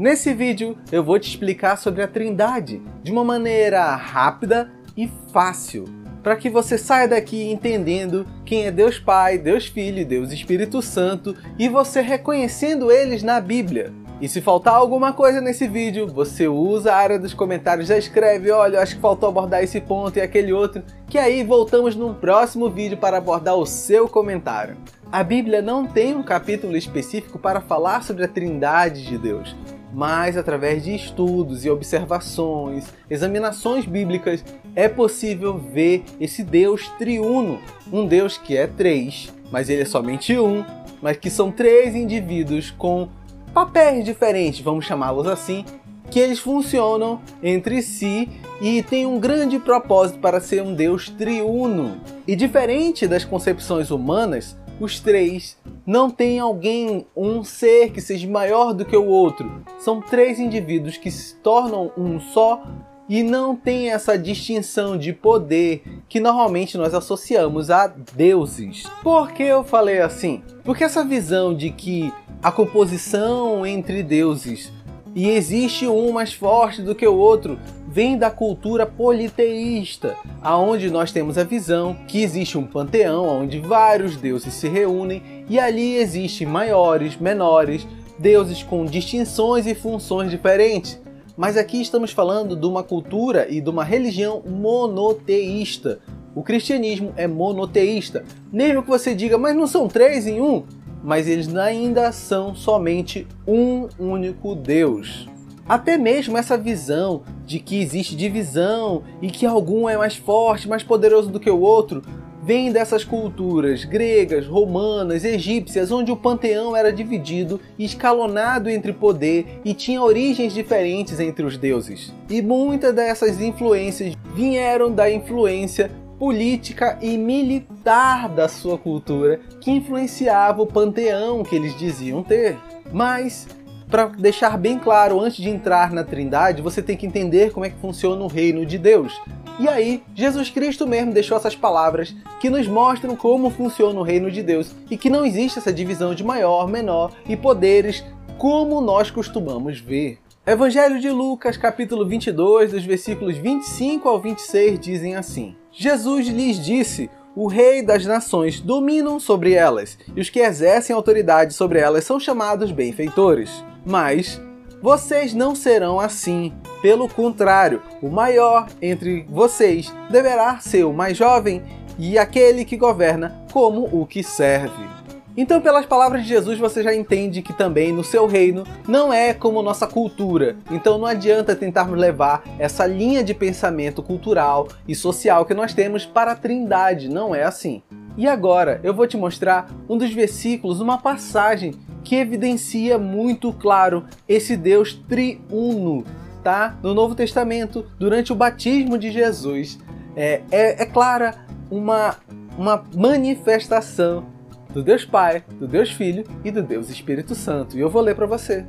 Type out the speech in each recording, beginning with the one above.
Nesse vídeo eu vou te explicar sobre a Trindade de uma maneira rápida e fácil, para que você saia daqui entendendo quem é Deus Pai, Deus Filho Deus Espírito Santo e você reconhecendo eles na Bíblia. E se faltar alguma coisa nesse vídeo, você usa a área dos comentários, já escreve, olha, acho que faltou abordar esse ponto e aquele outro, que aí voltamos num próximo vídeo para abordar o seu comentário. A Bíblia não tem um capítulo específico para falar sobre a Trindade de Deus, mas através de estudos e observações, examinações bíblicas, é possível ver esse Deus triuno, um Deus que é três, mas ele é somente um, mas que são três indivíduos com papéis diferentes, vamos chamá-los assim, que eles funcionam entre si e têm um grande propósito para ser um Deus triuno. E diferente das concepções humanas, os três não têm alguém, um ser que seja maior do que o outro. São três indivíduos que se tornam um só e não tem essa distinção de poder que normalmente nós associamos a deuses. Por que eu falei assim? Porque essa visão de que a composição entre deuses e existe um mais forte do que o outro vem da cultura politeísta, aonde nós temos a visão que existe um panteão onde vários deuses se reúnem e ali existem maiores, menores, deuses com distinções e funções diferentes. Mas aqui estamos falando de uma cultura e de uma religião monoteísta. O cristianismo é monoteísta. Mesmo que você diga, mas não são três em um? Mas eles ainda são somente um único Deus. Até mesmo essa visão de que existe divisão e que algum é mais forte, mais poderoso do que o outro, vem dessas culturas gregas, romanas, egípcias, onde o panteão era dividido e escalonado entre poder e tinha origens diferentes entre os deuses. E muitas dessas influências vieram da influência política e militar da sua cultura que influenciava o panteão que eles diziam ter. Mas, para deixar bem claro, antes de entrar na Trindade, você tem que entender como é que funciona o reino de Deus. E aí, Jesus Cristo mesmo deixou essas palavras que nos mostram como funciona o reino de Deus e que não existe essa divisão de maior, menor e poderes como nós costumamos ver. Evangelho de Lucas, capítulo 22, dos versículos 25 ao 26 dizem assim: Jesus lhes disse: O rei das nações dominam sobre elas, e os que exercem autoridade sobre elas são chamados benfeitores. Mas vocês não serão assim. Pelo contrário, o maior entre vocês deverá ser o mais jovem, e aquele que governa como o que serve. Então, pelas palavras de Jesus, você já entende que também no seu reino não é como nossa cultura. Então, não adianta tentarmos levar essa linha de pensamento cultural e social que nós temos para a Trindade. Não é assim. E agora eu vou te mostrar um dos versículos, uma passagem que evidencia muito claro esse Deus triuno, tá? No Novo Testamento, durante o batismo de Jesus, é, é, é clara uma, uma manifestação do Deus Pai, do Deus Filho e do Deus Espírito Santo. E eu vou ler para você.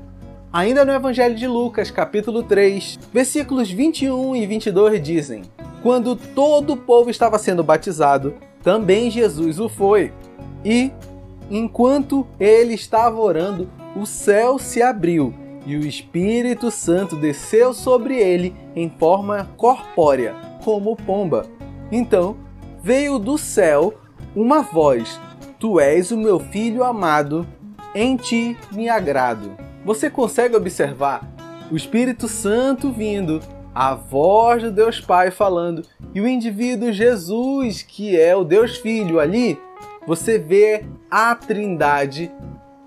Ainda no Evangelho de Lucas, capítulo 3, versículos 21 e 22 dizem: Quando todo o povo estava sendo batizado, também Jesus o foi. E, enquanto ele estava orando, o céu se abriu e o Espírito Santo desceu sobre ele em forma corpórea, como pomba. Então veio do céu uma voz Tu és o meu filho amado, em ti me agrado. Você consegue observar o Espírito Santo vindo, a voz do Deus Pai falando e o indivíduo Jesus, que é o Deus Filho ali, você vê a Trindade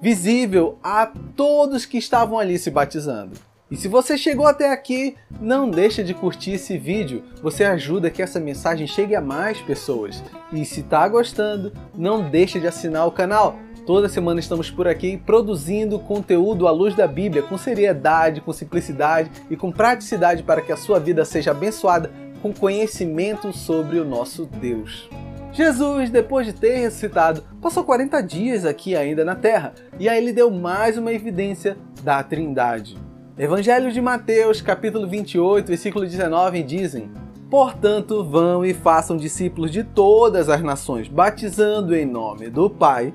visível a todos que estavam ali se batizando. E se você chegou até aqui, não deixa de curtir esse vídeo, você ajuda que essa mensagem chegue a mais pessoas. E se está gostando, não deixa de assinar o canal. Toda semana estamos por aqui produzindo conteúdo à luz da Bíblia, com seriedade, com simplicidade e com praticidade para que a sua vida seja abençoada com conhecimento sobre o nosso Deus. Jesus, depois de ter ressuscitado, passou 40 dias aqui ainda na Terra, e aí ele deu mais uma evidência da Trindade. Evangelho de Mateus, capítulo 28, versículo 19 dizem: Portanto, vão e façam discípulos de todas as nações, batizando em nome do Pai,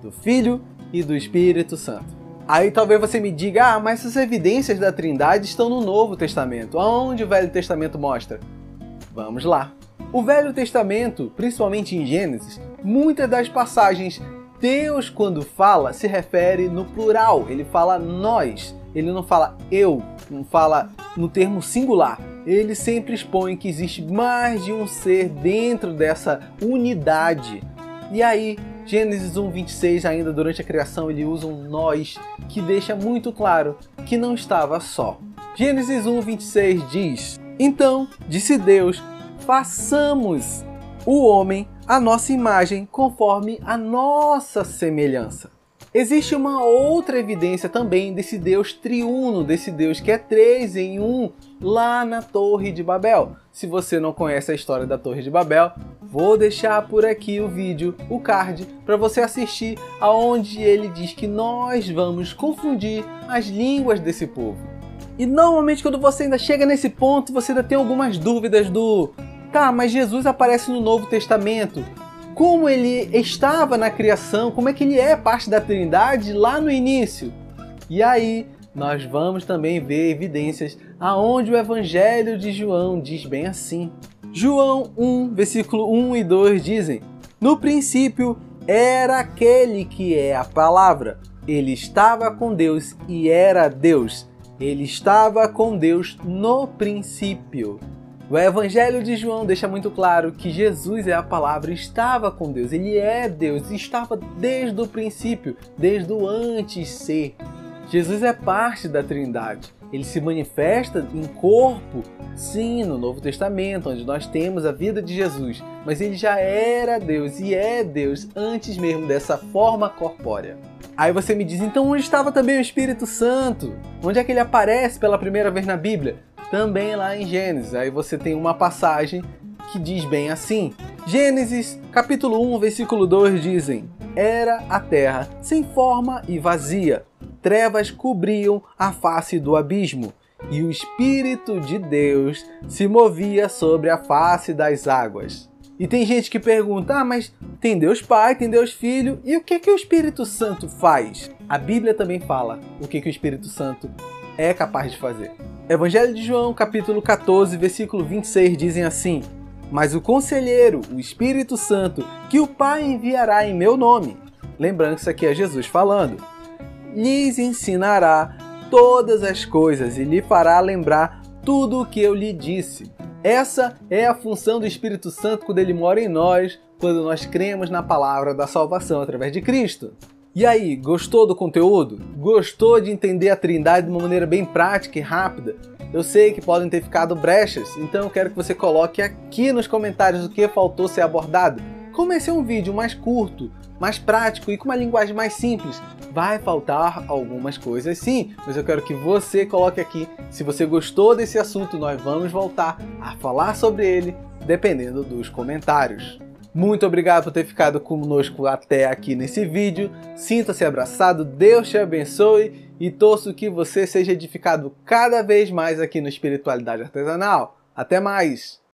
do Filho e do Espírito Santo. Aí talvez você me diga, ah, mas essas evidências da Trindade estão no Novo Testamento. Aonde o Velho Testamento mostra? Vamos lá. O Velho Testamento, principalmente em Gênesis, muitas das passagens Deus quando fala se refere no plural, ele fala nós, ele não fala eu, não fala no termo singular. Ele sempre expõe que existe mais de um ser dentro dessa unidade. E aí, Gênesis 1:26 ainda durante a criação ele usa um nós que deixa muito claro que não estava só. Gênesis 1:26 diz: Então disse Deus: façamos o homem a nossa imagem conforme a nossa semelhança. Existe uma outra evidência também desse Deus triuno, desse Deus que é três em um, lá na Torre de Babel. Se você não conhece a história da Torre de Babel, vou deixar por aqui o vídeo, o card, para você assistir, aonde ele diz que nós vamos confundir as línguas desse povo. E normalmente quando você ainda chega nesse ponto, você ainda tem algumas dúvidas do Tá, mas Jesus aparece no Novo Testamento como ele estava na criação, como é que ele é parte da Trindade lá no início. E aí, nós vamos também ver evidências aonde o Evangelho de João diz bem assim. João 1, versículo 1 e 2 dizem: No princípio era aquele que é a palavra. Ele estava com Deus e era Deus. Ele estava com Deus no princípio. O Evangelho de João deixa muito claro que Jesus é a palavra, estava com Deus, ele é Deus, estava desde o princípio, desde o antes ser. Jesus é parte da Trindade. Ele se manifesta em corpo, sim, no Novo Testamento, onde nós temos a vida de Jesus, mas ele já era Deus e é Deus antes mesmo dessa forma corpórea. Aí você me diz, então onde estava também o Espírito Santo? Onde é que ele aparece pela primeira vez na Bíblia? Também lá em Gênesis. Aí você tem uma passagem que diz bem assim: Gênesis, capítulo 1, versículo 2 dizem: Era a terra sem forma e vazia, trevas cobriam a face do abismo, e o Espírito de Deus se movia sobre a face das águas. E tem gente que pergunta: ah, mas tem Deus Pai, tem Deus Filho, e o que, que o Espírito Santo faz? A Bíblia também fala o que, que o Espírito Santo é capaz de fazer. Evangelho de João, capítulo 14, versículo 26 dizem assim: Mas o conselheiro, o Espírito Santo, que o Pai enviará em meu nome, lembrando que isso aqui é Jesus falando, lhes ensinará todas as coisas e lhe fará lembrar tudo o que eu lhe disse. Essa é a função do Espírito Santo quando ele mora em nós, quando nós cremos na palavra da salvação através de Cristo. E aí, gostou do conteúdo? Gostou de entender a Trindade de uma maneira bem prática e rápida? Eu sei que podem ter ficado brechas, então eu quero que você coloque aqui nos comentários o que faltou ser abordado. Como esse é um vídeo mais curto, mais prático e com uma linguagem mais simples, vai faltar algumas coisas sim, mas eu quero que você coloque aqui. Se você gostou desse assunto, nós vamos voltar a falar sobre ele dependendo dos comentários. Muito obrigado por ter ficado conosco até aqui nesse vídeo. Sinta-se abraçado, Deus te abençoe e torço que você seja edificado cada vez mais aqui no Espiritualidade Artesanal. Até mais!